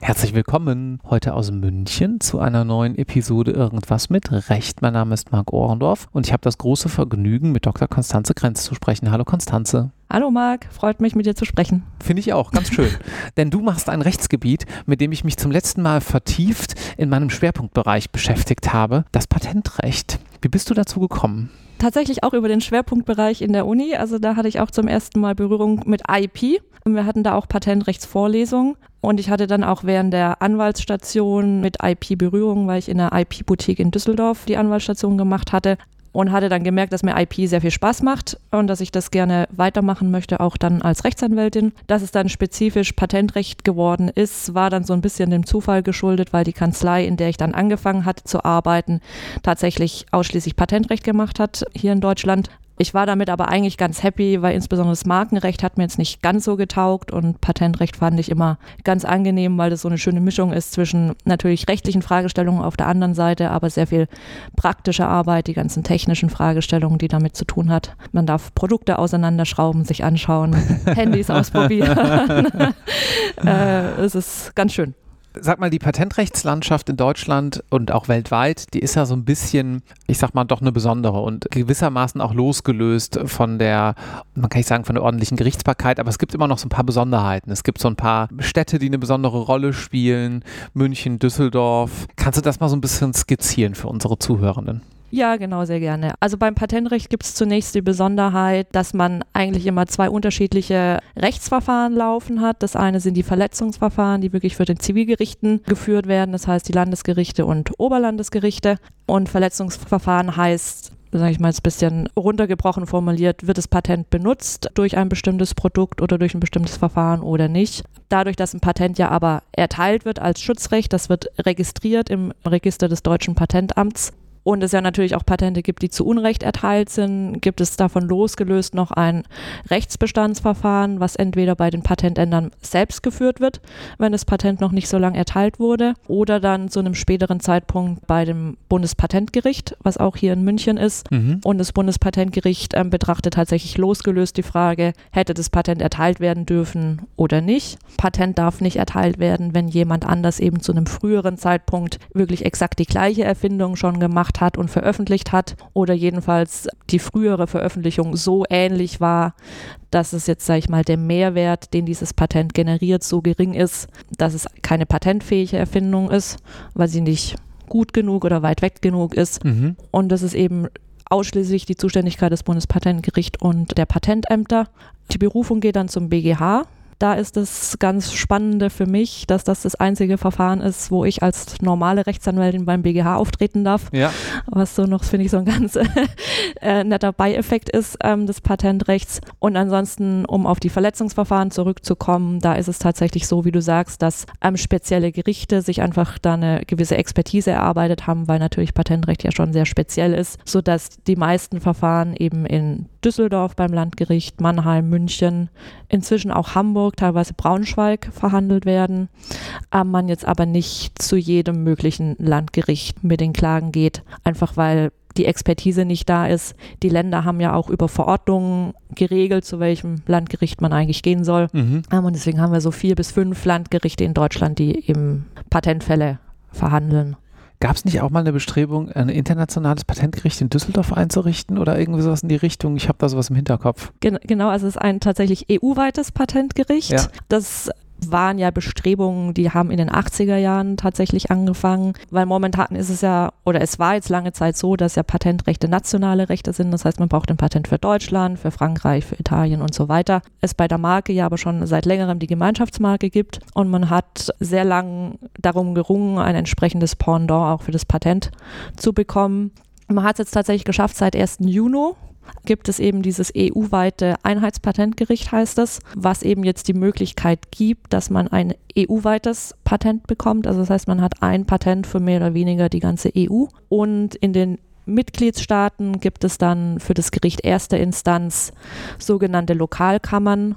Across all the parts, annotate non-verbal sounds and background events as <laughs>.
Herzlich willkommen heute aus München zu einer neuen Episode Irgendwas mit Recht. Mein Name ist Marc Ohrendorf und ich habe das große Vergnügen, mit Dr. Konstanze Grenz zu sprechen. Hallo Konstanze. Hallo Marc, freut mich mit dir zu sprechen. Finde ich auch, ganz schön. <laughs> Denn du machst ein Rechtsgebiet, mit dem ich mich zum letzten Mal vertieft in meinem Schwerpunktbereich beschäftigt habe, das Patentrecht. Wie bist du dazu gekommen? Tatsächlich auch über den Schwerpunktbereich in der Uni. Also da hatte ich auch zum ersten Mal Berührung mit IP. Und wir hatten da auch Patentrechtsvorlesungen. Und ich hatte dann auch während der Anwaltsstation mit IP Berührung, weil ich in der IP-Boutique in Düsseldorf die Anwaltsstation gemacht hatte und hatte dann gemerkt, dass mir IP sehr viel Spaß macht und dass ich das gerne weitermachen möchte, auch dann als Rechtsanwältin. Dass es dann spezifisch Patentrecht geworden ist, war dann so ein bisschen dem Zufall geschuldet, weil die Kanzlei, in der ich dann angefangen hatte zu arbeiten, tatsächlich ausschließlich Patentrecht gemacht hat hier in Deutschland. Ich war damit aber eigentlich ganz happy, weil insbesondere das Markenrecht hat mir jetzt nicht ganz so getaugt und Patentrecht fand ich immer ganz angenehm, weil das so eine schöne Mischung ist zwischen natürlich rechtlichen Fragestellungen auf der anderen Seite, aber sehr viel praktische Arbeit, die ganzen technischen Fragestellungen, die damit zu tun hat. Man darf Produkte auseinanderschrauben, sich anschauen, <laughs> Handys ausprobieren. <laughs> <laughs> äh, es ist ganz schön sag mal, die Patentrechtslandschaft in Deutschland und auch weltweit, die ist ja so ein bisschen, ich sag mal, doch eine besondere und gewissermaßen auch losgelöst von der, man kann nicht sagen von der ordentlichen Gerichtsbarkeit, aber es gibt immer noch so ein paar Besonderheiten. Es gibt so ein paar Städte, die eine besondere Rolle spielen, München, Düsseldorf. Kannst du das mal so ein bisschen skizzieren für unsere Zuhörenden? Ja, genau, sehr gerne. Also beim Patentrecht gibt es zunächst die Besonderheit, dass man eigentlich immer zwei unterschiedliche Rechtsverfahren laufen hat. Das eine sind die Verletzungsverfahren, die wirklich für den Zivilgerichten geführt werden, das heißt die Landesgerichte und Oberlandesgerichte. Und Verletzungsverfahren heißt, sage ich mal jetzt ein bisschen runtergebrochen formuliert, wird das Patent benutzt durch ein bestimmtes Produkt oder durch ein bestimmtes Verfahren oder nicht. Dadurch, dass ein Patent ja aber erteilt wird als Schutzrecht, das wird registriert im Register des deutschen Patentamts, und es ja natürlich auch Patente gibt, die zu Unrecht erteilt sind, gibt es davon losgelöst noch ein Rechtsbestandsverfahren, was entweder bei den Patentändern selbst geführt wird, wenn das Patent noch nicht so lange erteilt wurde, oder dann zu einem späteren Zeitpunkt bei dem Bundespatentgericht, was auch hier in München ist. Mhm. Und das Bundespatentgericht äh, betrachtet tatsächlich losgelöst die Frage, hätte das Patent erteilt werden dürfen oder nicht. Patent darf nicht erteilt werden, wenn jemand anders eben zu einem früheren Zeitpunkt wirklich exakt die gleiche Erfindung schon gemacht gemacht hat und veröffentlicht hat oder jedenfalls die frühere Veröffentlichung so ähnlich war, dass es jetzt, sage ich mal, der Mehrwert, den dieses Patent generiert, so gering ist, dass es keine patentfähige Erfindung ist, weil sie nicht gut genug oder weit weg genug ist. Mhm. Und das ist eben ausschließlich die Zuständigkeit des Bundespatentgerichts und der Patentämter. Die Berufung geht dann zum BGH. Da ist das ganz Spannende für mich, dass das das einzige Verfahren ist, wo ich als normale Rechtsanwältin beim BGH auftreten darf. Ja. Was so noch, finde ich, so ein ganz <laughs> äh, netter Beieffekt ist ähm, des Patentrechts. Und ansonsten, um auf die Verletzungsverfahren zurückzukommen, da ist es tatsächlich so, wie du sagst, dass ähm, spezielle Gerichte sich einfach da eine gewisse Expertise erarbeitet haben, weil natürlich Patentrecht ja schon sehr speziell ist, sodass die meisten Verfahren eben in Düsseldorf beim Landgericht, Mannheim, München, inzwischen auch Hamburg, teilweise Braunschweig verhandelt werden. Ähm, man jetzt aber nicht zu jedem möglichen Landgericht mit den Klagen geht, einfach weil die Expertise nicht da ist. Die Länder haben ja auch über Verordnungen geregelt, zu welchem Landgericht man eigentlich gehen soll. Mhm. Ähm, und deswegen haben wir so vier bis fünf Landgerichte in Deutschland, die eben Patentfälle verhandeln. Gab es nicht auch mal eine Bestrebung, ein internationales Patentgericht in Düsseldorf einzurichten oder irgendwie sowas in die Richtung? Ich habe da sowas im Hinterkopf. Gen genau, also es ist ein tatsächlich EU-weites Patentgericht. Ja. Das waren ja Bestrebungen, die haben in den 80er Jahren tatsächlich angefangen, weil momentan ist es ja, oder es war jetzt lange Zeit so, dass ja Patentrechte nationale Rechte sind. Das heißt, man braucht ein Patent für Deutschland, für Frankreich, für Italien und so weiter. Es bei der Marke ja aber schon seit längerem die Gemeinschaftsmarke gibt und man hat sehr lang darum gerungen, ein entsprechendes Pendant auch für das Patent zu bekommen. Man hat es jetzt tatsächlich geschafft seit 1. Juni gibt es eben dieses EU-weite Einheitspatentgericht, heißt es, was eben jetzt die Möglichkeit gibt, dass man ein EU-weites Patent bekommt. Also das heißt, man hat ein Patent für mehr oder weniger die ganze EU. Und in den Mitgliedstaaten gibt es dann für das Gericht erster Instanz sogenannte Lokalkammern,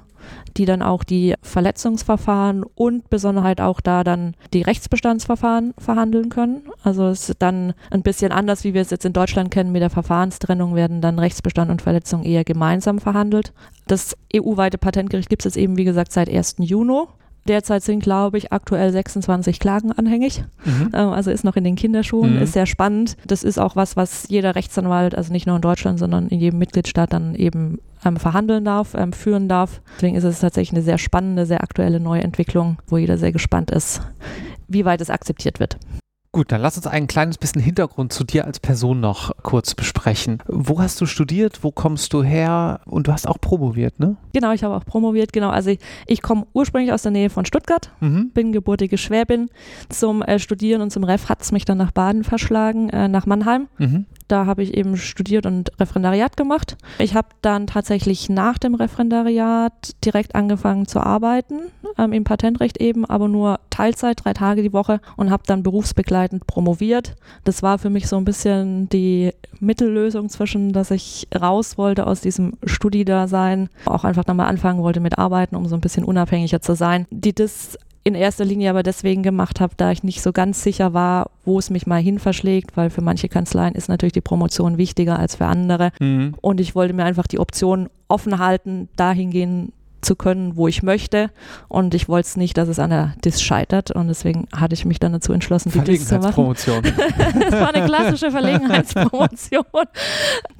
die dann auch die Verletzungsverfahren und Besonderheit auch da dann die Rechtsbestandsverfahren verhandeln können. Also es ist dann ein bisschen anders, wie wir es jetzt in Deutschland kennen. Mit der Verfahrenstrennung werden dann Rechtsbestand und Verletzung eher gemeinsam verhandelt. Das EU-weite Patentgericht gibt es jetzt eben, wie gesagt, seit 1. Juni. Derzeit sind, glaube ich, aktuell 26 Klagen anhängig. Mhm. Ähm, also ist noch in den Kinderschuhen, mhm. ist sehr spannend. Das ist auch was, was jeder Rechtsanwalt, also nicht nur in Deutschland, sondern in jedem Mitgliedstaat dann eben ähm, verhandeln darf, ähm, führen darf. Deswegen ist es tatsächlich eine sehr spannende, sehr aktuelle neue Entwicklung, wo jeder sehr gespannt ist, wie weit es akzeptiert wird. Gut, dann lass uns ein kleines bisschen Hintergrund zu dir als Person noch kurz besprechen. Wo hast du studiert? Wo kommst du her? Und du hast auch promoviert, ne? Genau, ich habe auch promoviert. Genau, also ich, ich komme ursprünglich aus der Nähe von Stuttgart, mhm. bin gebürtige Schwäbin. Zum äh, Studieren und zum Ref hat es mich dann nach Baden verschlagen, äh, nach Mannheim. Mhm. Da habe ich eben studiert und Referendariat gemacht. Ich habe dann tatsächlich nach dem Referendariat direkt angefangen zu arbeiten, ähm, im Patentrecht eben, aber nur Teilzeit, drei Tage die Woche und habe dann berufsbegleitend promoviert. Das war für mich so ein bisschen die Mittellösung zwischen, dass ich raus wollte aus diesem Studi-Dasein, auch einfach nochmal anfangen wollte mit Arbeiten, um so ein bisschen unabhängiger zu sein. Die das in erster Linie aber deswegen gemacht habe, da ich nicht so ganz sicher war, wo es mich mal hin verschlägt, weil für manche Kanzleien ist natürlich die Promotion wichtiger als für andere. Mhm. Und ich wollte mir einfach die Option offen halten, dahin gehen zu können, wo ich möchte. Und ich wollte es nicht, dass es an der DIS scheitert. Und deswegen hatte ich mich dann dazu entschlossen, die DIS zu machen. <laughs> das war eine klassische <laughs> Verlegenheitspromotion.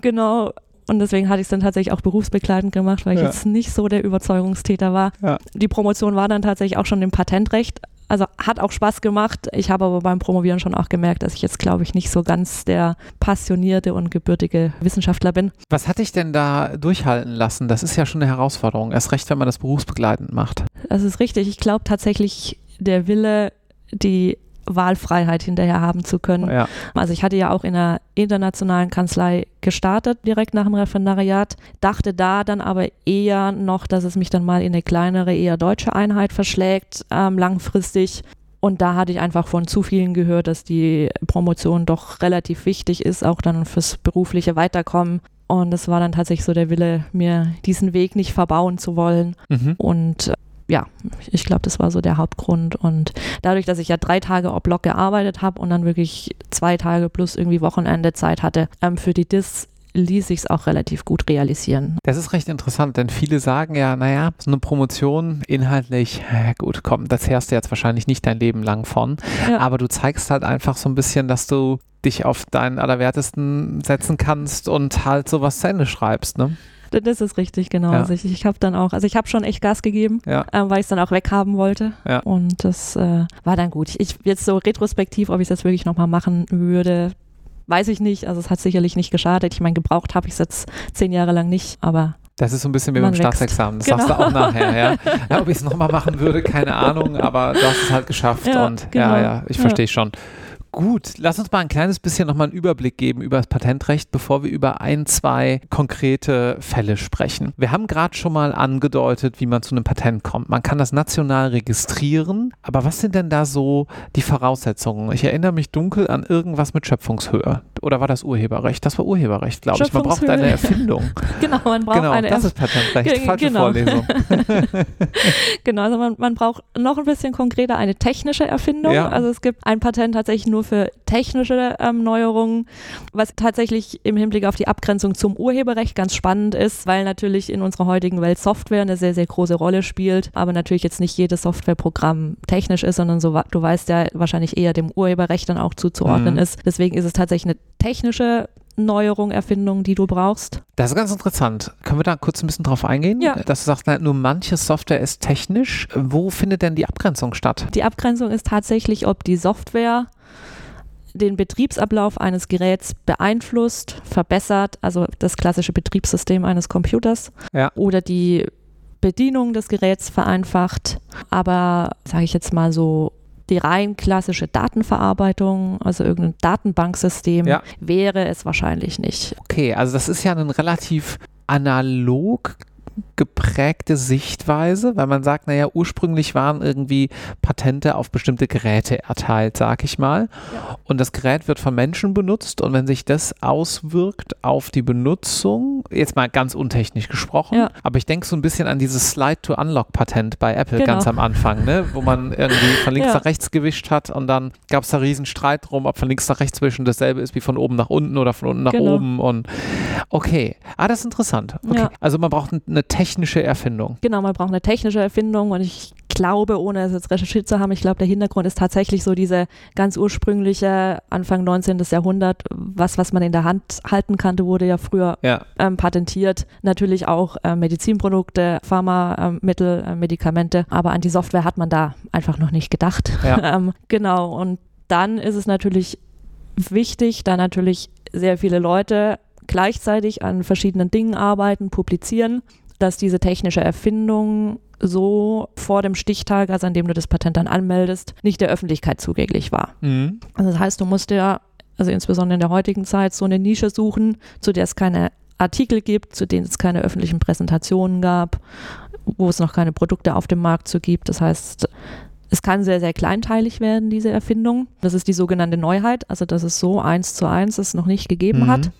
genau. Und deswegen hatte ich es dann tatsächlich auch berufsbegleitend gemacht, weil ich ja. jetzt nicht so der Überzeugungstäter war. Ja. Die Promotion war dann tatsächlich auch schon im Patentrecht. Also hat auch Spaß gemacht. Ich habe aber beim Promovieren schon auch gemerkt, dass ich jetzt, glaube ich, nicht so ganz der passionierte und gebürtige Wissenschaftler bin. Was hat dich denn da durchhalten lassen? Das ist ja schon eine Herausforderung. Erst recht, wenn man das berufsbegleitend macht. Das ist richtig. Ich glaube tatsächlich, der Wille, die Wahlfreiheit hinterher haben zu können. Ja. Also ich hatte ja auch in einer internationalen Kanzlei gestartet, direkt nach dem Referendariat, dachte da dann aber eher noch, dass es mich dann mal in eine kleinere, eher deutsche Einheit verschlägt, ähm, langfristig. Und da hatte ich einfach von zu vielen gehört, dass die Promotion doch relativ wichtig ist, auch dann fürs berufliche Weiterkommen. Und es war dann tatsächlich so der Wille, mir diesen Weg nicht verbauen zu wollen. Mhm. Und ja, ich glaube, das war so der Hauptgrund. Und dadurch, dass ich ja drei Tage ob Block gearbeitet habe und dann wirklich zwei Tage plus irgendwie Wochenende Zeit hatte ähm, für die Dis, ließ sich es auch relativ gut realisieren. Das ist recht interessant, denn viele sagen ja, naja, so eine Promotion inhaltlich, ja gut, komm, das hörst du jetzt wahrscheinlich nicht dein Leben lang von, ja. aber du zeigst halt einfach so ein bisschen, dass du dich auf deinen Allerwertesten setzen kannst und halt sowas zu Ende schreibst, ne? Das ist richtig, genau. Ja. Also ich, ich habe dann auch, also ich habe schon echt Gas gegeben, ja. ähm, weil ich es dann auch weghaben wollte. Ja. Und das äh, war dann gut. Ich jetzt so retrospektiv, ob ich das wirklich nochmal machen würde, weiß ich nicht. Also es hat sicherlich nicht geschadet. Ich meine, gebraucht habe ich es jetzt zehn Jahre lang nicht, aber das ist so ein bisschen wie beim Staatsexamen. Das genau. sagst du auch nachher, ja. <laughs> ja ob ich es nochmal machen würde, keine Ahnung, aber du hast es halt geschafft ja, und genau. ja, ja, ich verstehe schon. Gut, lass uns mal ein kleines bisschen nochmal einen Überblick geben über das Patentrecht, bevor wir über ein, zwei konkrete Fälle sprechen. Wir haben gerade schon mal angedeutet, wie man zu einem Patent kommt. Man kann das national registrieren, aber was sind denn da so die Voraussetzungen? Ich erinnere mich dunkel an irgendwas mit Schöpfungshöhe. Oder war das Urheberrecht? Das war Urheberrecht, glaube ich. Man braucht eine Erfindung. <laughs> genau, man braucht genau, eine Das ist Patentrecht. Falsche genau. Vorlesung. <laughs> genau, also man, man braucht noch ein bisschen konkreter eine technische Erfindung. Ja. Also es gibt ein Patent tatsächlich nur nur für technische ähm, Neuerungen, was tatsächlich im Hinblick auf die Abgrenzung zum Urheberrecht ganz spannend ist, weil natürlich in unserer heutigen Welt Software eine sehr, sehr große Rolle spielt, aber natürlich jetzt nicht jedes Softwareprogramm technisch ist, sondern so, du weißt ja wahrscheinlich eher dem Urheberrecht dann auch zuzuordnen mhm. ist. Deswegen ist es tatsächlich eine technische Neuerung, Erfindung, die du brauchst? Das ist ganz interessant. Können wir da kurz ein bisschen drauf eingehen? Ja. Dass du sagst, nur manche Software ist technisch. Wo findet denn die Abgrenzung statt? Die Abgrenzung ist tatsächlich, ob die Software den Betriebsablauf eines Geräts beeinflusst, verbessert, also das klassische Betriebssystem eines Computers ja. oder die Bedienung des Geräts vereinfacht, aber sage ich jetzt mal so die rein klassische Datenverarbeitung, also irgendein Datenbanksystem, ja. wäre es wahrscheinlich nicht. Okay, also das ist ja ein relativ analog geprägte Sichtweise, weil man sagt, naja, ursprünglich waren irgendwie Patente auf bestimmte Geräte erteilt, sag ich mal. Ja. Und das Gerät wird von Menschen benutzt und wenn sich das auswirkt auf die Benutzung, jetzt mal ganz untechnisch gesprochen, ja. aber ich denke so ein bisschen an dieses Slide-to-Unlock-Patent bei Apple genau. ganz am Anfang, ne? wo man irgendwie von links ja. nach rechts gewischt hat und dann gab es da riesen Streit drum, ob von links nach rechts wischen dasselbe ist wie von oben nach unten oder von unten nach genau. oben und okay. Ah, das ist interessant. Okay. Also man braucht eine technische Erfindung. Genau, man braucht eine technische Erfindung und ich glaube, ohne es jetzt recherchiert zu haben, ich glaube, der Hintergrund ist tatsächlich so diese ganz ursprüngliche Anfang 19. Jahrhundert, was, was man in der Hand halten kannte, wurde ja früher ja. Ähm, patentiert. Natürlich auch äh, Medizinprodukte, Pharmamittel, äh, Medikamente, aber an die Software hat man da einfach noch nicht gedacht. Ja. <laughs> ähm, genau, und dann ist es natürlich wichtig, da natürlich sehr viele Leute gleichzeitig an verschiedenen Dingen arbeiten, publizieren, dass diese technische Erfindung so vor dem Stichtag, also an dem du das Patent dann anmeldest, nicht der Öffentlichkeit zugänglich war. Mhm. Also das heißt, du musst ja, also insbesondere in der heutigen Zeit, so eine Nische suchen, zu der es keine Artikel gibt, zu denen es keine öffentlichen Präsentationen gab, wo es noch keine Produkte auf dem Markt zu gibt. Das heißt, es kann sehr, sehr kleinteilig werden, diese Erfindung. Das ist die sogenannte Neuheit, also dass es so eins zu eins es noch nicht gegeben mhm. hat.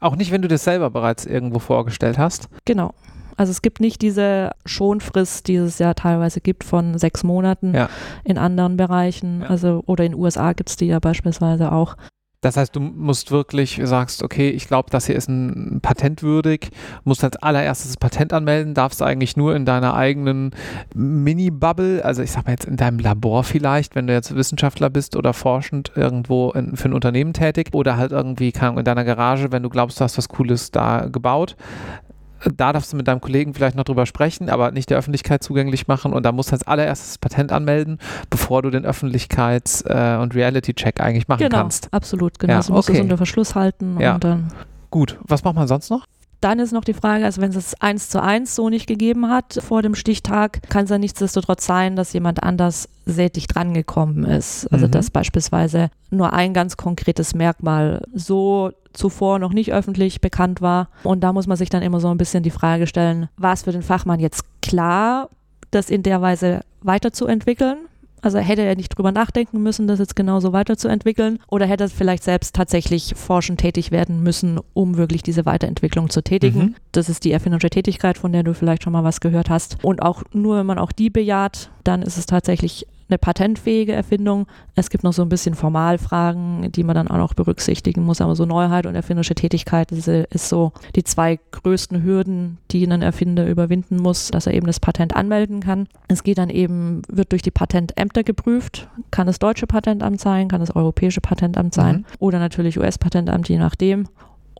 Auch nicht, wenn du das selber bereits irgendwo vorgestellt hast. Genau. Also es gibt nicht diese Schonfrist, die es ja teilweise gibt von sechs Monaten ja. in anderen Bereichen. Ja. Also oder in den USA gibt es die ja beispielsweise auch. Das heißt, du musst wirklich, sagst, okay, ich glaube, das hier ist ein patentwürdig, musst als allererstes das Patent anmelden, darfst eigentlich nur in deiner eigenen Mini-Bubble, also ich sag mal jetzt in deinem Labor vielleicht, wenn du jetzt Wissenschaftler bist oder forschend irgendwo in, für ein Unternehmen tätig oder halt irgendwie, keine Ahnung, in deiner Garage, wenn du glaubst, du hast was Cooles da gebaut, da darfst du mit deinem Kollegen vielleicht noch drüber sprechen, aber nicht der Öffentlichkeit zugänglich machen und da musst du als allererstes Patent anmelden, bevor du den Öffentlichkeits- äh, und Reality-Check eigentlich machen genau, kannst. Genau, absolut, genau. Ja, also musst okay. du unter Verschluss halten ja. und dann. Gut, was macht man sonst noch? Dann ist noch die Frage, also wenn es es eins zu eins so nicht gegeben hat vor dem Stichtag, kann es ja nichtsdestotrotz sein, dass jemand anders dicht drangekommen ist. Also mhm. dass beispielsweise nur ein ganz konkretes Merkmal so zuvor noch nicht öffentlich bekannt war. Und da muss man sich dann immer so ein bisschen die Frage stellen, war es für den Fachmann jetzt klar, das in der Weise weiterzuentwickeln? Also hätte er nicht drüber nachdenken müssen, das jetzt genauso weiterzuentwickeln oder hätte er vielleicht selbst tatsächlich forschend tätig werden müssen, um wirklich diese Weiterentwicklung zu tätigen. Mhm. Das ist die erfinderische Tätigkeit, von der du vielleicht schon mal was gehört hast. Und auch nur, wenn man auch die bejaht, dann ist es tatsächlich eine patentfähige Erfindung. Es gibt noch so ein bisschen Formalfragen, die man dann auch noch berücksichtigen muss, aber so Neuheit und erfinderische Tätigkeit ist, ist so die zwei größten Hürden, die ein Erfinder überwinden muss, dass er eben das Patent anmelden kann. Es geht dann eben, wird durch die Patentämter geprüft, kann das deutsche Patentamt sein, kann das europäische Patentamt sein mhm. oder natürlich US-Patentamt, je nachdem.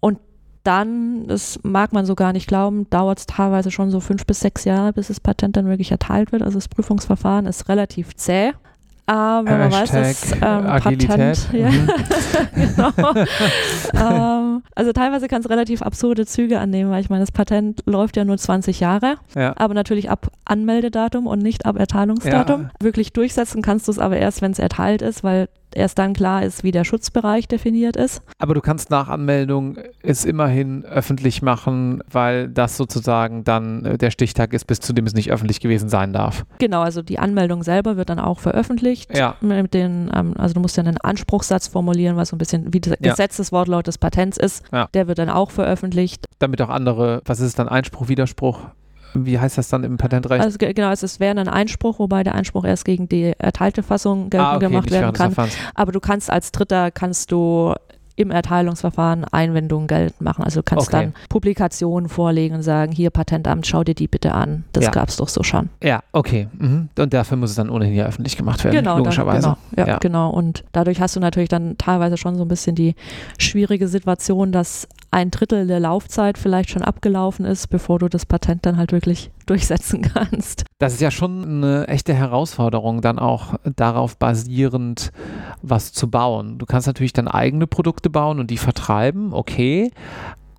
Und dann, das mag man so gar nicht glauben, dauert es teilweise schon so fünf bis sechs Jahre, bis das Patent dann wirklich erteilt wird. Also das Prüfungsverfahren ist relativ zäh. Aber man weiß, dass ähm, Patent. <laughs> Ja, mhm. genau. ähm, also teilweise kann es relativ absurde Züge annehmen, weil ich meine, das Patent läuft ja nur 20 Jahre, ja. aber natürlich ab Anmeldedatum und nicht ab Erteilungsdatum. Ja. Wirklich durchsetzen kannst du es aber erst, wenn es erteilt ist, weil erst dann klar ist, wie der Schutzbereich definiert ist. Aber du kannst nach Anmeldung es immerhin öffentlich machen, weil das sozusagen dann äh, der Stichtag ist, bis zu dem es nicht öffentlich gewesen sein darf. Genau, also die Anmeldung selber wird dann auch veröffentlicht. Ja. Mit den, ähm, also du musst ja einen Anspruchssatz formulieren, was so ein bisschen wie das ja. Gesetzeswortlaut des Patents ist. Ja. Der wird dann auch veröffentlicht. Damit auch andere, was ist dann Einspruch, Widerspruch? Wie heißt das dann im Patentrecht? Also genau, es wäre ein Einspruch, wobei der Einspruch erst gegen die erteilte Fassung geltend ah, okay, gemacht werden kann. Aber du kannst als Dritter kannst du im Erteilungsverfahren Einwendungen geltend machen. Also du kannst okay. dann Publikationen vorlegen und sagen, hier Patentamt, schau dir die bitte an. Das ja. gab es doch so schon. Ja, okay. Mhm. Und dafür muss es dann ohnehin ja öffentlich gemacht werden, genau, logischerweise. Dann, genau, ja, ja, genau. Und dadurch hast du natürlich dann teilweise schon so ein bisschen die schwierige Situation, dass ein Drittel der Laufzeit vielleicht schon abgelaufen ist, bevor du das Patent dann halt wirklich <laughs> durchsetzen kannst. Das ist ja schon eine echte Herausforderung, dann auch darauf basierend was zu bauen. Du kannst natürlich dann eigene Produkte bauen und die vertreiben, okay,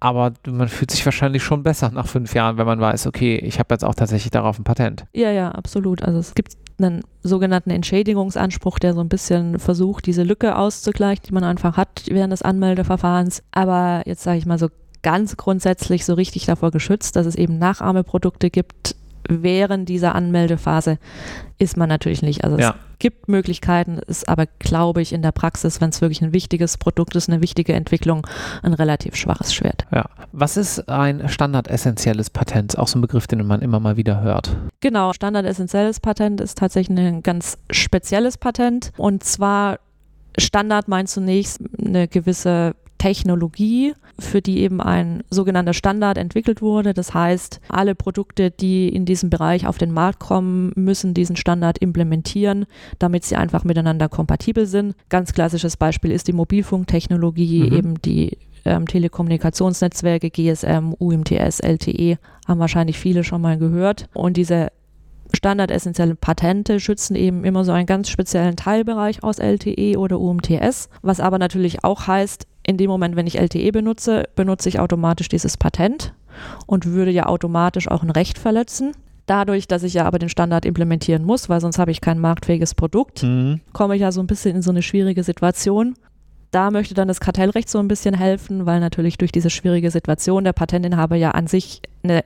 aber man fühlt sich wahrscheinlich schon besser nach fünf Jahren, wenn man weiß, okay, ich habe jetzt auch tatsächlich darauf ein Patent. Ja, ja, absolut. Also es gibt einen sogenannten Entschädigungsanspruch, der so ein bisschen versucht, diese Lücke auszugleichen, die man einfach hat während des Anmeldeverfahrens. Aber jetzt sage ich mal so ganz grundsätzlich so richtig davor geschützt, dass es eben Nachahmeprodukte gibt. Während dieser Anmeldephase ist man natürlich nicht. Also ja. es gibt Möglichkeiten, ist aber, glaube ich, in der Praxis, wenn es wirklich ein wichtiges Produkt ist, eine wichtige Entwicklung, ein relativ schwaches Schwert. Ja. Was ist ein standardessentielles Patent? Auch so ein Begriff, den man immer mal wieder hört. Genau, standardessentielles Patent ist tatsächlich ein ganz spezielles Patent. Und zwar Standard meint zunächst eine gewisse Technologie, für die eben ein sogenannter Standard entwickelt wurde. Das heißt, alle Produkte, die in diesem Bereich auf den Markt kommen, müssen diesen Standard implementieren, damit sie einfach miteinander kompatibel sind. Ganz klassisches Beispiel ist die Mobilfunktechnologie, mhm. eben die ähm, Telekommunikationsnetzwerke, GSM, UMTS, LTE, haben wahrscheinlich viele schon mal gehört. Und diese standardessentielle Patente schützen eben immer so einen ganz speziellen Teilbereich aus LTE oder UMTS, was aber natürlich auch heißt, in dem Moment, wenn ich LTE benutze, benutze ich automatisch dieses Patent und würde ja automatisch auch ein Recht verletzen. Dadurch, dass ich ja aber den Standard implementieren muss, weil sonst habe ich kein marktfähiges Produkt, mhm. komme ich ja so ein bisschen in so eine schwierige Situation. Da möchte dann das Kartellrecht so ein bisschen helfen, weil natürlich durch diese schwierige Situation der Patentinhaber ja an sich eine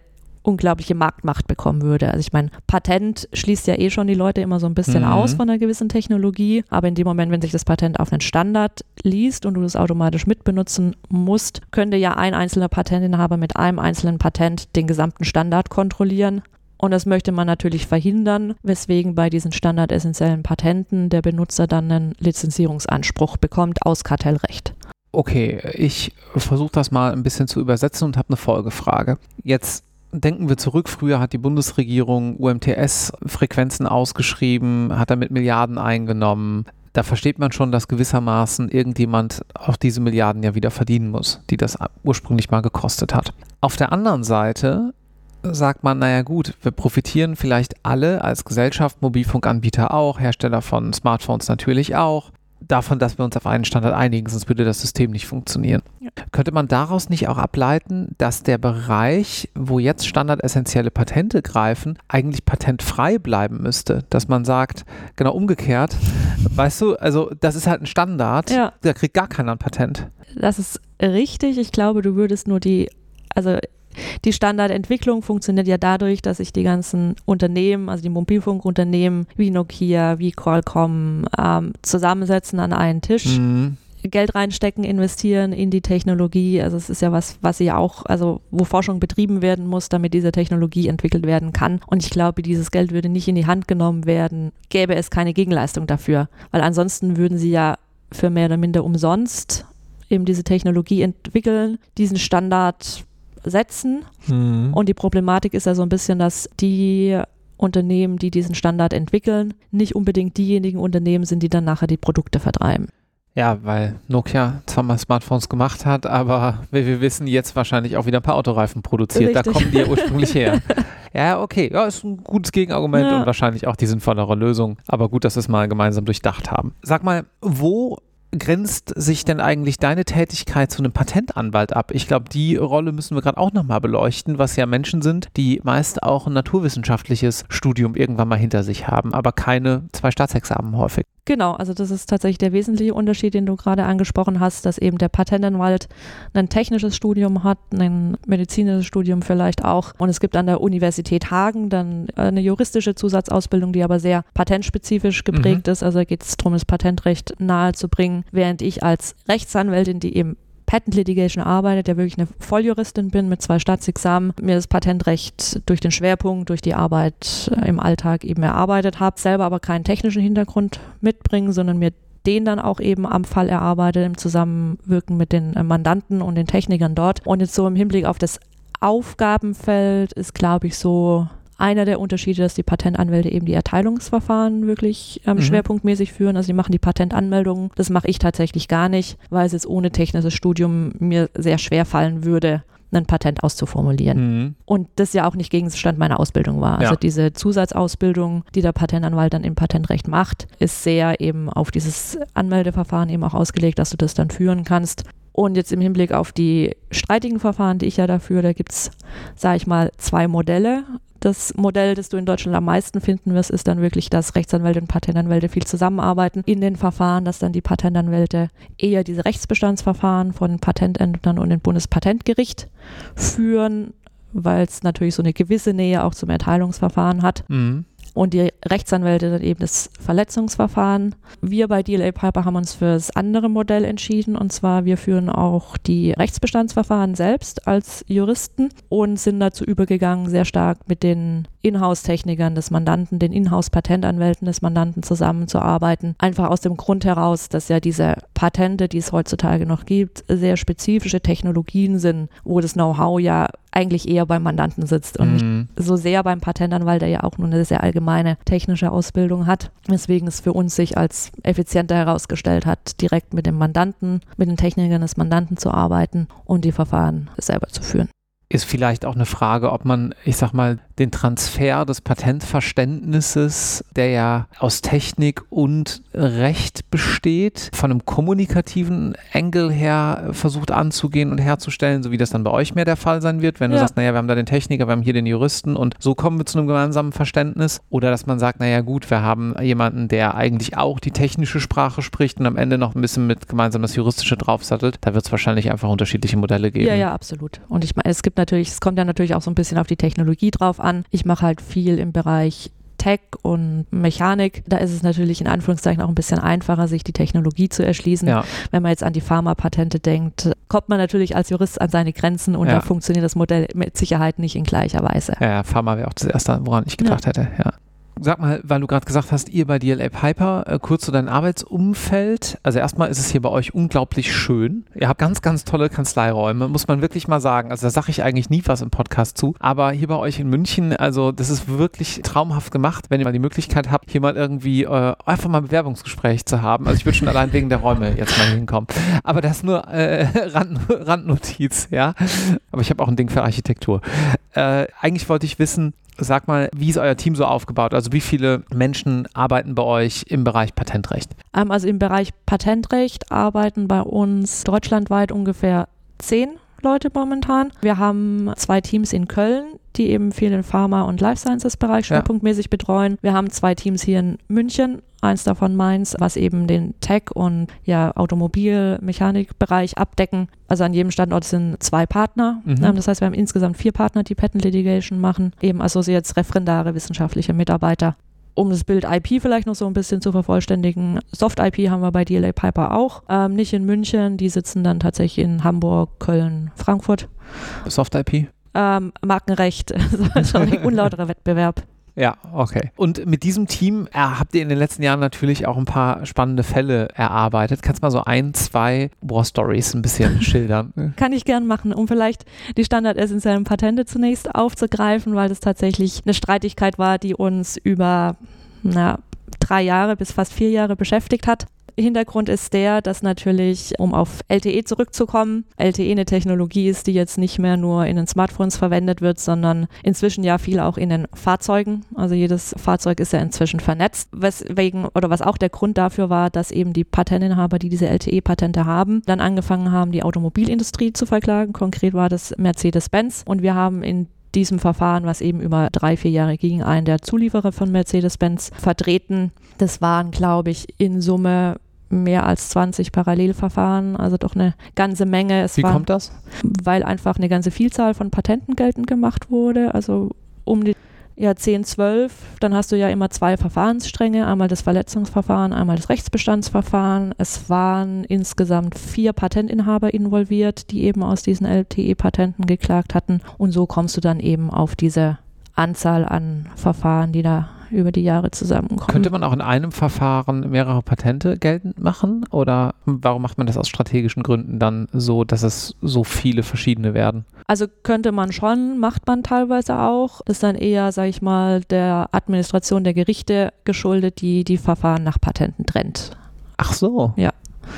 unglaubliche Marktmacht bekommen würde. Also ich meine, Patent schließt ja eh schon die Leute immer so ein bisschen mhm. aus von einer gewissen Technologie, aber in dem Moment, wenn sich das Patent auf einen Standard liest und du das automatisch mitbenutzen musst, könnte ja ein einzelner Patentinhaber mit einem einzelnen Patent den gesamten Standard kontrollieren. Und das möchte man natürlich verhindern, weswegen bei diesen standardessentiellen Patenten der Benutzer dann einen Lizenzierungsanspruch bekommt aus Kartellrecht. Okay, ich versuche das mal ein bisschen zu übersetzen und habe eine Folgefrage. Jetzt denken wir zurück, früher hat die Bundesregierung UMTS-Frequenzen ausgeschrieben, hat damit Milliarden eingenommen. Da versteht man schon, dass gewissermaßen irgendjemand auch diese Milliarden ja wieder verdienen muss, die das ursprünglich mal gekostet hat. Auf der anderen Seite sagt man, naja gut, wir profitieren vielleicht alle als Gesellschaft, Mobilfunkanbieter auch, Hersteller von Smartphones natürlich auch davon, dass wir uns auf einen Standard einigen, sonst würde das System nicht funktionieren. Ja. Könnte man daraus nicht auch ableiten, dass der Bereich, wo jetzt standardessentielle Patente greifen, eigentlich patentfrei bleiben müsste? Dass man sagt, genau umgekehrt, weißt du, also das ist halt ein Standard, ja. da kriegt gar keiner ein Patent. Das ist richtig. Ich glaube, du würdest nur die, also die Standardentwicklung funktioniert ja dadurch, dass sich die ganzen Unternehmen, also die Mobilfunkunternehmen wie Nokia, wie Qualcomm ähm, zusammensetzen an einen Tisch. Mhm. Geld reinstecken, investieren in die Technologie. Also es ist ja was, was sie auch, also wo Forschung betrieben werden muss, damit diese Technologie entwickelt werden kann. Und ich glaube, dieses Geld würde nicht in die Hand genommen werden, gäbe es keine Gegenleistung dafür. Weil ansonsten würden sie ja für mehr oder minder umsonst eben diese Technologie entwickeln, diesen Standard setzen. Mhm. Und die Problematik ist ja so ein bisschen, dass die Unternehmen, die diesen Standard entwickeln, nicht unbedingt diejenigen Unternehmen sind, die dann nachher die Produkte vertreiben. Ja, weil Nokia zwar mal Smartphones gemacht hat, aber wie wir wissen, jetzt wahrscheinlich auch wieder ein paar Autoreifen produziert. Richtig. Da kommen die ja ursprünglich her. <laughs> Ja, okay. Ja, ist ein gutes Gegenargument ja. und wahrscheinlich auch die sinnvollere Lösung. Aber gut, dass wir es mal gemeinsam durchdacht haben. Sag mal, wo grenzt sich denn eigentlich deine Tätigkeit zu einem Patentanwalt ab? Ich glaube, die Rolle müssen wir gerade auch nochmal beleuchten, was ja Menschen sind, die meist auch ein naturwissenschaftliches Studium irgendwann mal hinter sich haben, aber keine zwei Staatsexamen häufig. Genau, also das ist tatsächlich der wesentliche Unterschied, den du gerade angesprochen hast, dass eben der Patentanwalt ein technisches Studium hat, ein medizinisches Studium vielleicht auch. Und es gibt an der Universität Hagen dann eine juristische Zusatzausbildung, die aber sehr patentspezifisch geprägt mhm. ist. Also geht es darum, das Patentrecht nahezubringen, während ich als Rechtsanwältin, die eben Patent Litigation arbeitet, der wirklich eine Volljuristin bin mit zwei Staatsexamen, mir das Patentrecht durch den Schwerpunkt, durch die Arbeit äh, im Alltag eben erarbeitet habe, selber aber keinen technischen Hintergrund mitbringen, sondern mir den dann auch eben am Fall erarbeitet im Zusammenwirken mit den äh, Mandanten und den Technikern dort. Und jetzt so im Hinblick auf das Aufgabenfeld ist, glaube ich, so einer der Unterschiede, dass die Patentanwälte eben die Erteilungsverfahren wirklich ähm, mhm. schwerpunktmäßig führen. Also die machen die Patentanmeldungen. Das mache ich tatsächlich gar nicht, weil es jetzt ohne technisches Studium mir sehr schwer fallen würde, ein Patent auszuformulieren. Mhm. Und das ja auch nicht Gegenstand meiner Ausbildung war. Also ja. Also diese Zusatzausbildung, die der Patentanwalt dann im Patentrecht macht, ist sehr eben auf dieses Anmeldeverfahren eben auch ausgelegt, dass du das dann führen kannst. Und jetzt im Hinblick auf die streitigen Verfahren, die ich ja dafür, da gibt es, sage ich mal, zwei Modelle. Das Modell, das du in Deutschland am meisten finden wirst, ist dann wirklich, dass Rechtsanwälte und Patentanwälte viel zusammenarbeiten in den Verfahren, dass dann die Patentanwälte eher diese Rechtsbestandsverfahren von Patentämtern und dem Bundespatentgericht führen, weil es natürlich so eine gewisse Nähe auch zum Erteilungsverfahren hat. Mhm und die Rechtsanwälte dann eben das Verletzungsverfahren. Wir bei DLA Piper haben uns für das andere Modell entschieden und zwar wir führen auch die Rechtsbestandsverfahren selbst als Juristen und sind dazu übergegangen, sehr stark mit den Inhouse-Technikern des Mandanten, den Inhouse-Patentanwälten des Mandanten zusammenzuarbeiten. Einfach aus dem Grund heraus, dass ja diese Patente, die es heutzutage noch gibt, sehr spezifische Technologien sind, wo das Know-how ja eigentlich eher beim Mandanten sitzt und mhm. nicht so sehr beim Patentanwalt, der ja auch nur eine sehr allgemeine technische Ausbildung hat. Weswegen es für uns sich als effizienter herausgestellt hat, direkt mit dem Mandanten, mit den Technikern des Mandanten zu arbeiten und die Verfahren selber zu führen ist vielleicht auch eine Frage, ob man, ich sag mal, den Transfer des Patentverständnisses, der ja aus Technik und Recht besteht, von einem kommunikativen Engel her versucht anzugehen und herzustellen, so wie das dann bei euch mehr der Fall sein wird, wenn ja. du sagst, naja, wir haben da den Techniker, wir haben hier den Juristen und so kommen wir zu einem gemeinsamen Verständnis. Oder dass man sagt, naja, gut, wir haben jemanden, der eigentlich auch die technische Sprache spricht und am Ende noch ein bisschen mit gemeinsam das Juristische draufsattelt. Da wird es wahrscheinlich einfach unterschiedliche Modelle geben. Ja, ja, absolut. Und ich meine, es gibt natürlich, es kommt ja natürlich auch so ein bisschen auf die Technologie drauf an. Ich mache halt viel im Bereich Tech und Mechanik, da ist es natürlich in Anführungszeichen auch ein bisschen einfacher, sich die Technologie zu erschließen. Ja. Wenn man jetzt an die Pharmapatente denkt, kommt man natürlich als Jurist an seine Grenzen und ja. da funktioniert das Modell mit Sicherheit nicht in gleicher Weise. Ja, Pharma wäre auch das Erste, woran ich gedacht ja. hätte. Ja. Sag mal, weil du gerade gesagt hast, ihr bei DLA Piper, äh, kurz zu deinem Arbeitsumfeld. Also erstmal ist es hier bei euch unglaublich schön. Ihr habt ganz, ganz tolle Kanzleiräume, muss man wirklich mal sagen. Also da sage ich eigentlich nie was im Podcast zu. Aber hier bei euch in München, also das ist wirklich traumhaft gemacht, wenn ihr mal die Möglichkeit habt, hier mal irgendwie äh, einfach mal ein Bewerbungsgespräch zu haben. Also ich würde schon allein wegen der Räume jetzt mal hinkommen. Aber das nur äh, <laughs> Rand, Randnotiz, ja. Aber ich habe auch ein Ding für Architektur. Äh, eigentlich wollte ich wissen, Sag mal, wie ist euer Team so aufgebaut? Also wie viele Menschen arbeiten bei euch im Bereich Patentrecht? Ähm, also im Bereich Patentrecht arbeiten bei uns deutschlandweit ungefähr zehn Leute momentan. Wir haben zwei Teams in Köln, die eben viel den Pharma- und Life Sciences-Bereich schwerpunktmäßig ja. betreuen. Wir haben zwei Teams hier in München, eins davon Mainz, was eben den Tech- und ja, Automobil-Mechanik-Bereich abdecken. Also an jedem Standort sind zwei Partner. Mhm. Ähm, das heißt, wir haben insgesamt vier Partner, die Patent Litigation machen, eben Associates, Referendare, wissenschaftliche Mitarbeiter um das Bild IP vielleicht noch so ein bisschen zu vervollständigen. Soft IP haben wir bei DLA Piper auch. Ähm, nicht in München, die sitzen dann tatsächlich in Hamburg, Köln, Frankfurt. Soft IP? Ähm, Markenrecht, <laughs> das ist schon ein unlauterer Wettbewerb. Ja, okay. Und mit diesem Team äh, habt ihr in den letzten Jahren natürlich auch ein paar spannende Fälle erarbeitet. Kannst du mal so ein, zwei War Stories ein bisschen <laughs> schildern? Kann ich gern machen, um vielleicht die standardessentiellen Patente zunächst aufzugreifen, weil das tatsächlich eine Streitigkeit war, die uns über na, drei Jahre bis fast vier Jahre beschäftigt hat. Hintergrund ist der, dass natürlich, um auf LTE zurückzukommen, LTE eine Technologie ist, die jetzt nicht mehr nur in den Smartphones verwendet wird, sondern inzwischen ja viel auch in den Fahrzeugen. Also jedes Fahrzeug ist ja inzwischen vernetzt, weswegen oder was auch der Grund dafür war, dass eben die Patentinhaber, die diese LTE-Patente haben, dann angefangen haben, die Automobilindustrie zu verklagen. Konkret war das Mercedes-Benz und wir haben in diesem Verfahren, was eben über drei, vier Jahre ging, einen der Zulieferer von Mercedes-Benz vertreten. Das waren, glaube ich, in Summe mehr als 20 Parallelverfahren, also doch eine ganze Menge. Es Wie waren, kommt das? Weil einfach eine ganze Vielzahl von Patenten geltend gemacht wurde, also um die ja, 10, 12, dann hast du ja immer zwei Verfahrensstränge, einmal das Verletzungsverfahren, einmal das Rechtsbestandsverfahren. Es waren insgesamt vier Patentinhaber involviert, die eben aus diesen LTE-Patenten geklagt hatten. Und so kommst du dann eben auf diese Anzahl an Verfahren, die da über die Jahre zusammenkommen. Könnte man auch in einem Verfahren mehrere Patente geltend machen oder warum macht man das aus strategischen Gründen dann so, dass es so viele verschiedene werden? Also könnte man schon, macht man teilweise auch. Das ist dann eher, sage ich mal, der Administration der Gerichte geschuldet, die die Verfahren nach Patenten trennt. Ach so. Ja.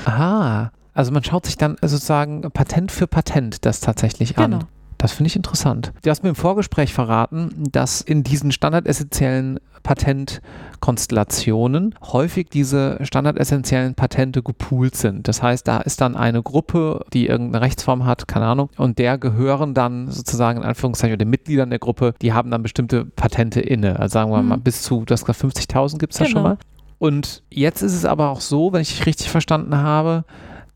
Aha. Also man schaut sich dann sozusagen Patent für Patent das tatsächlich an. Genau. Das finde ich interessant. Du hast mir im Vorgespräch verraten, dass in diesen standardessentiellen Patentkonstellationen häufig diese standardessentiellen Patente gepoolt sind. Das heißt, da ist dann eine Gruppe, die irgendeine Rechtsform hat, keine Ahnung, und der gehören dann sozusagen in Anführungszeichen oder den Mitgliedern der Gruppe, die haben dann bestimmte Patente inne. Also sagen wir mhm. mal bis zu, du hast gesagt 50.000 gibt es da genau. schon mal. Und jetzt ist es aber auch so, wenn ich dich richtig verstanden habe,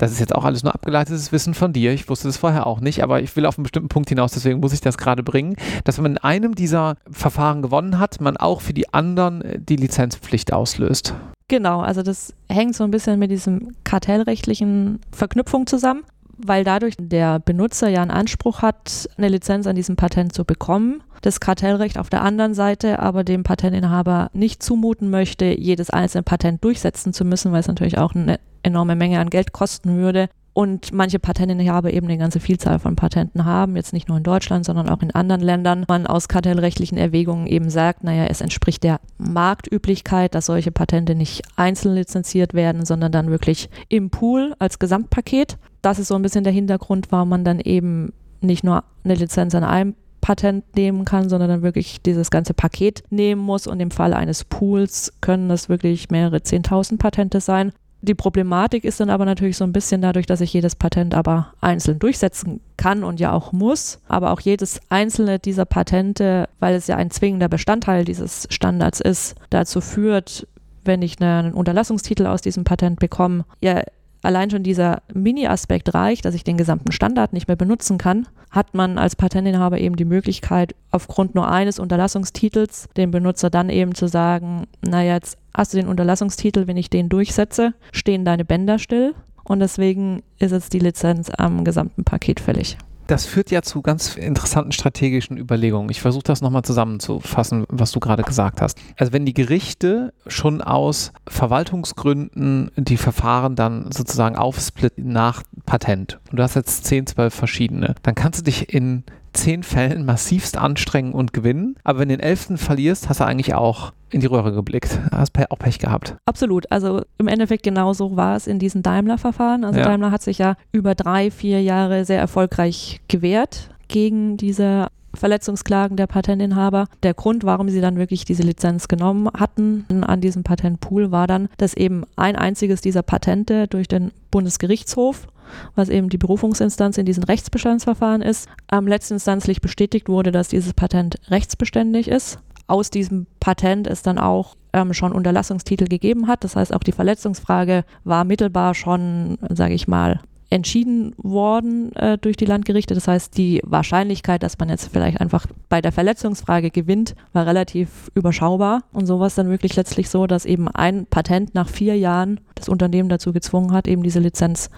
das ist jetzt auch alles nur abgeleitetes Wissen von dir. Ich wusste das vorher auch nicht, aber ich will auf einen bestimmten Punkt hinaus, deswegen muss ich das gerade bringen, dass wenn man in einem dieser Verfahren gewonnen hat, man auch für die anderen äh, die Lizenzpflicht auslöst. Genau, also das hängt so ein bisschen mit diesem kartellrechtlichen Verknüpfung zusammen, weil dadurch der Benutzer ja einen Anspruch hat, eine Lizenz an diesem Patent zu bekommen das Kartellrecht auf der anderen Seite aber dem Patentinhaber nicht zumuten möchte, jedes einzelne Patent durchsetzen zu müssen, weil es natürlich auch eine enorme Menge an Geld kosten würde. Und manche Patentinhaber eben eine ganze Vielzahl von Patenten haben, jetzt nicht nur in Deutschland, sondern auch in anderen Ländern. Man aus kartellrechtlichen Erwägungen eben sagt, naja, es entspricht der Marktüblichkeit, dass solche Patente nicht einzeln lizenziert werden, sondern dann wirklich im Pool als Gesamtpaket. Das ist so ein bisschen der Hintergrund, warum man dann eben nicht nur eine Lizenz an einem Patent nehmen kann, sondern dann wirklich dieses ganze Paket nehmen muss. Und im Fall eines Pools können das wirklich mehrere 10.000 Patente sein. Die Problematik ist dann aber natürlich so ein bisschen dadurch, dass ich jedes Patent aber einzeln durchsetzen kann und ja auch muss. Aber auch jedes einzelne dieser Patente, weil es ja ein zwingender Bestandteil dieses Standards ist, dazu führt, wenn ich einen Unterlassungstitel aus diesem Patent bekomme, ja allein schon dieser Mini-Aspekt reicht, dass ich den gesamten Standard nicht mehr benutzen kann, hat man als Patentinhaber eben die Möglichkeit, aufgrund nur eines Unterlassungstitels dem Benutzer dann eben zu sagen, naja, jetzt hast du den Unterlassungstitel, wenn ich den durchsetze, stehen deine Bänder still und deswegen ist jetzt die Lizenz am gesamten Paket fällig das führt ja zu ganz interessanten strategischen Überlegungen. Ich versuche das nochmal zusammenzufassen, was du gerade gesagt hast. Also wenn die Gerichte schon aus Verwaltungsgründen die Verfahren dann sozusagen aufsplitten nach Patent und du hast jetzt 10, 12 verschiedene, dann kannst du dich in zehn Fällen massivst anstrengen und gewinnen. Aber wenn du den elften verlierst, hast du eigentlich auch in die Röhre geblickt. Hast auch Pech gehabt. Absolut. Also im Endeffekt genauso war es in diesen Daimler-Verfahren. Also ja. Daimler hat sich ja über drei, vier Jahre sehr erfolgreich gewehrt gegen diese Verletzungsklagen der Patentinhaber. Der Grund, warum sie dann wirklich diese Lizenz genommen hatten an diesem Patentpool, war dann, dass eben ein einziges dieser Patente durch den Bundesgerichtshof was eben die Berufungsinstanz in diesen Rechtsbestandsverfahren ist, ähm, letztinstanzlich bestätigt wurde, dass dieses Patent rechtsbeständig ist. Aus diesem Patent es dann auch ähm, schon Unterlassungstitel gegeben hat. Das heißt, auch die Verletzungsfrage war mittelbar schon, sage ich mal, entschieden worden äh, durch die Landgerichte. Das heißt, die Wahrscheinlichkeit, dass man jetzt vielleicht einfach bei der Verletzungsfrage gewinnt, war relativ überschaubar. Und so war es dann wirklich letztlich so, dass eben ein Patent nach vier Jahren das Unternehmen dazu gezwungen hat, eben diese Lizenz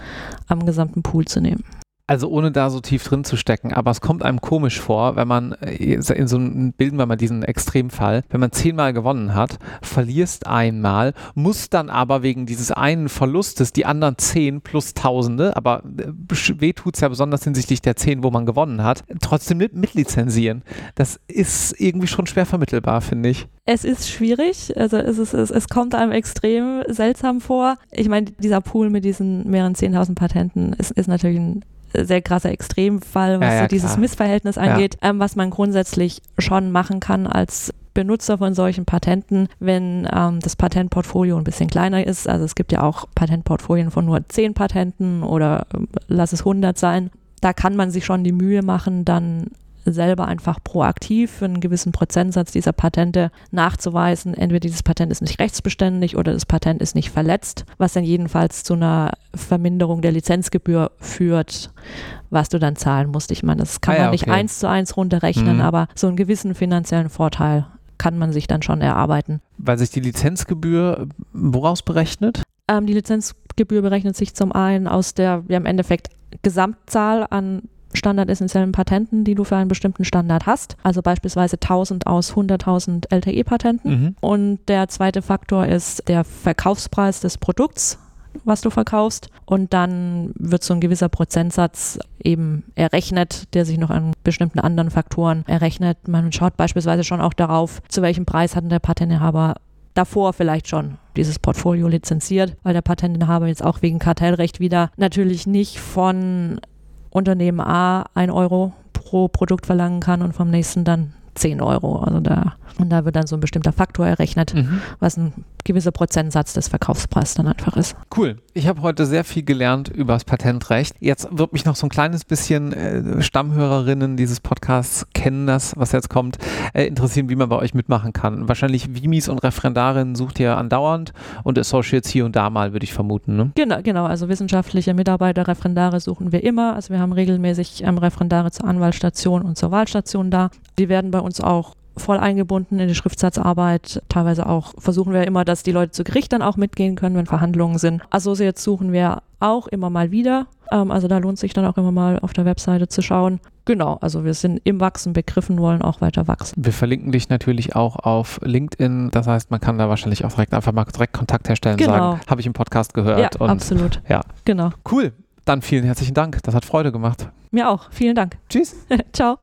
am gesamten Pool zu nehmen. Also ohne da so tief drin zu stecken, aber es kommt einem komisch vor, wenn man äh, in so einem, bilden wir mal diesen Extremfall, wenn man zehnmal gewonnen hat, verlierst einmal, muss dann aber wegen dieses einen Verlustes die anderen zehn plus Tausende, aber äh, weh tut es ja besonders hinsichtlich der zehn, wo man gewonnen hat, trotzdem mit, mitlizenzieren. Das ist irgendwie schon schwer vermittelbar, finde ich. Es ist schwierig, also es, ist, es, es kommt einem extrem seltsam vor. Ich meine, dieser Pool mit diesen mehreren 10.000 Patenten ist, ist natürlich ein sehr krasser Extremfall, was ja, ja, so dieses klar. Missverhältnis angeht, ähm, was man grundsätzlich schon machen kann als Benutzer von solchen Patenten, wenn ähm, das Patentportfolio ein bisschen kleiner ist. Also es gibt ja auch Patentportfolien von nur 10 Patenten oder äh, lass es 100 sein. Da kann man sich schon die Mühe machen, dann selber einfach proaktiv für einen gewissen Prozentsatz dieser Patente nachzuweisen, entweder dieses Patent ist nicht rechtsbeständig oder das Patent ist nicht verletzt, was dann jedenfalls zu einer Verminderung der Lizenzgebühr führt, was du dann zahlen musst. Ich meine, das kann ah, ja, man nicht okay. eins zu eins runterrechnen, mhm. aber so einen gewissen finanziellen Vorteil kann man sich dann schon erarbeiten. Weil sich die Lizenzgebühr woraus berechnet? Ähm, die Lizenzgebühr berechnet sich zum einen aus der, ja im Endeffekt Gesamtzahl an standardessentiellen Patenten, die du für einen bestimmten Standard hast. Also beispielsweise 1000 aus 100.000 LTE-Patenten. Mhm. Und der zweite Faktor ist der Verkaufspreis des Produkts was du verkaufst. Und dann wird so ein gewisser Prozentsatz eben errechnet, der sich noch an bestimmten anderen Faktoren errechnet. Man schaut beispielsweise schon auch darauf, zu welchem Preis hat der Patentinhaber davor vielleicht schon dieses Portfolio lizenziert, weil der Patentinhaber jetzt auch wegen Kartellrecht wieder natürlich nicht von Unternehmen A 1 Euro pro Produkt verlangen kann und vom nächsten dann 10 Euro. Also da, und da wird dann so ein bestimmter Faktor errechnet, mhm. was ein gewisser Prozentsatz des Verkaufspreises dann einfach ist. Cool. Ich habe heute sehr viel gelernt über das Patentrecht. Jetzt wird mich noch so ein kleines bisschen äh, Stammhörerinnen dieses Podcasts kennen das, was jetzt kommt, äh, interessieren, wie man bei euch mitmachen kann. Wahrscheinlich Vimis und Referendarinnen sucht ihr andauernd und Associates hier und da mal, würde ich vermuten. Ne? Genau, genau. Also wissenschaftliche Mitarbeiter, Referendare suchen wir immer. Also wir haben regelmäßig ähm, Referendare zur Anwaltsstation und zur Wahlstation da. Die werden bei uns auch voll eingebunden in die Schriftsatzarbeit. Teilweise auch versuchen wir immer, dass die Leute zu Gericht dann auch mitgehen können, wenn Verhandlungen sind. Associates suchen wir auch immer mal wieder. Ähm, also da lohnt sich dann auch immer mal auf der Webseite zu schauen. Genau, also wir sind im Wachsen begriffen, wollen auch weiter wachsen. Wir verlinken dich natürlich auch auf LinkedIn. Das heißt, man kann da wahrscheinlich auch direkt einfach mal direkt Kontakt herstellen genau. sagen, habe ich im Podcast gehört. Ja, und, absolut. Ja, genau. Cool. Dann vielen herzlichen Dank. Das hat Freude gemacht. Mir auch. Vielen Dank. Tschüss. <laughs> Ciao.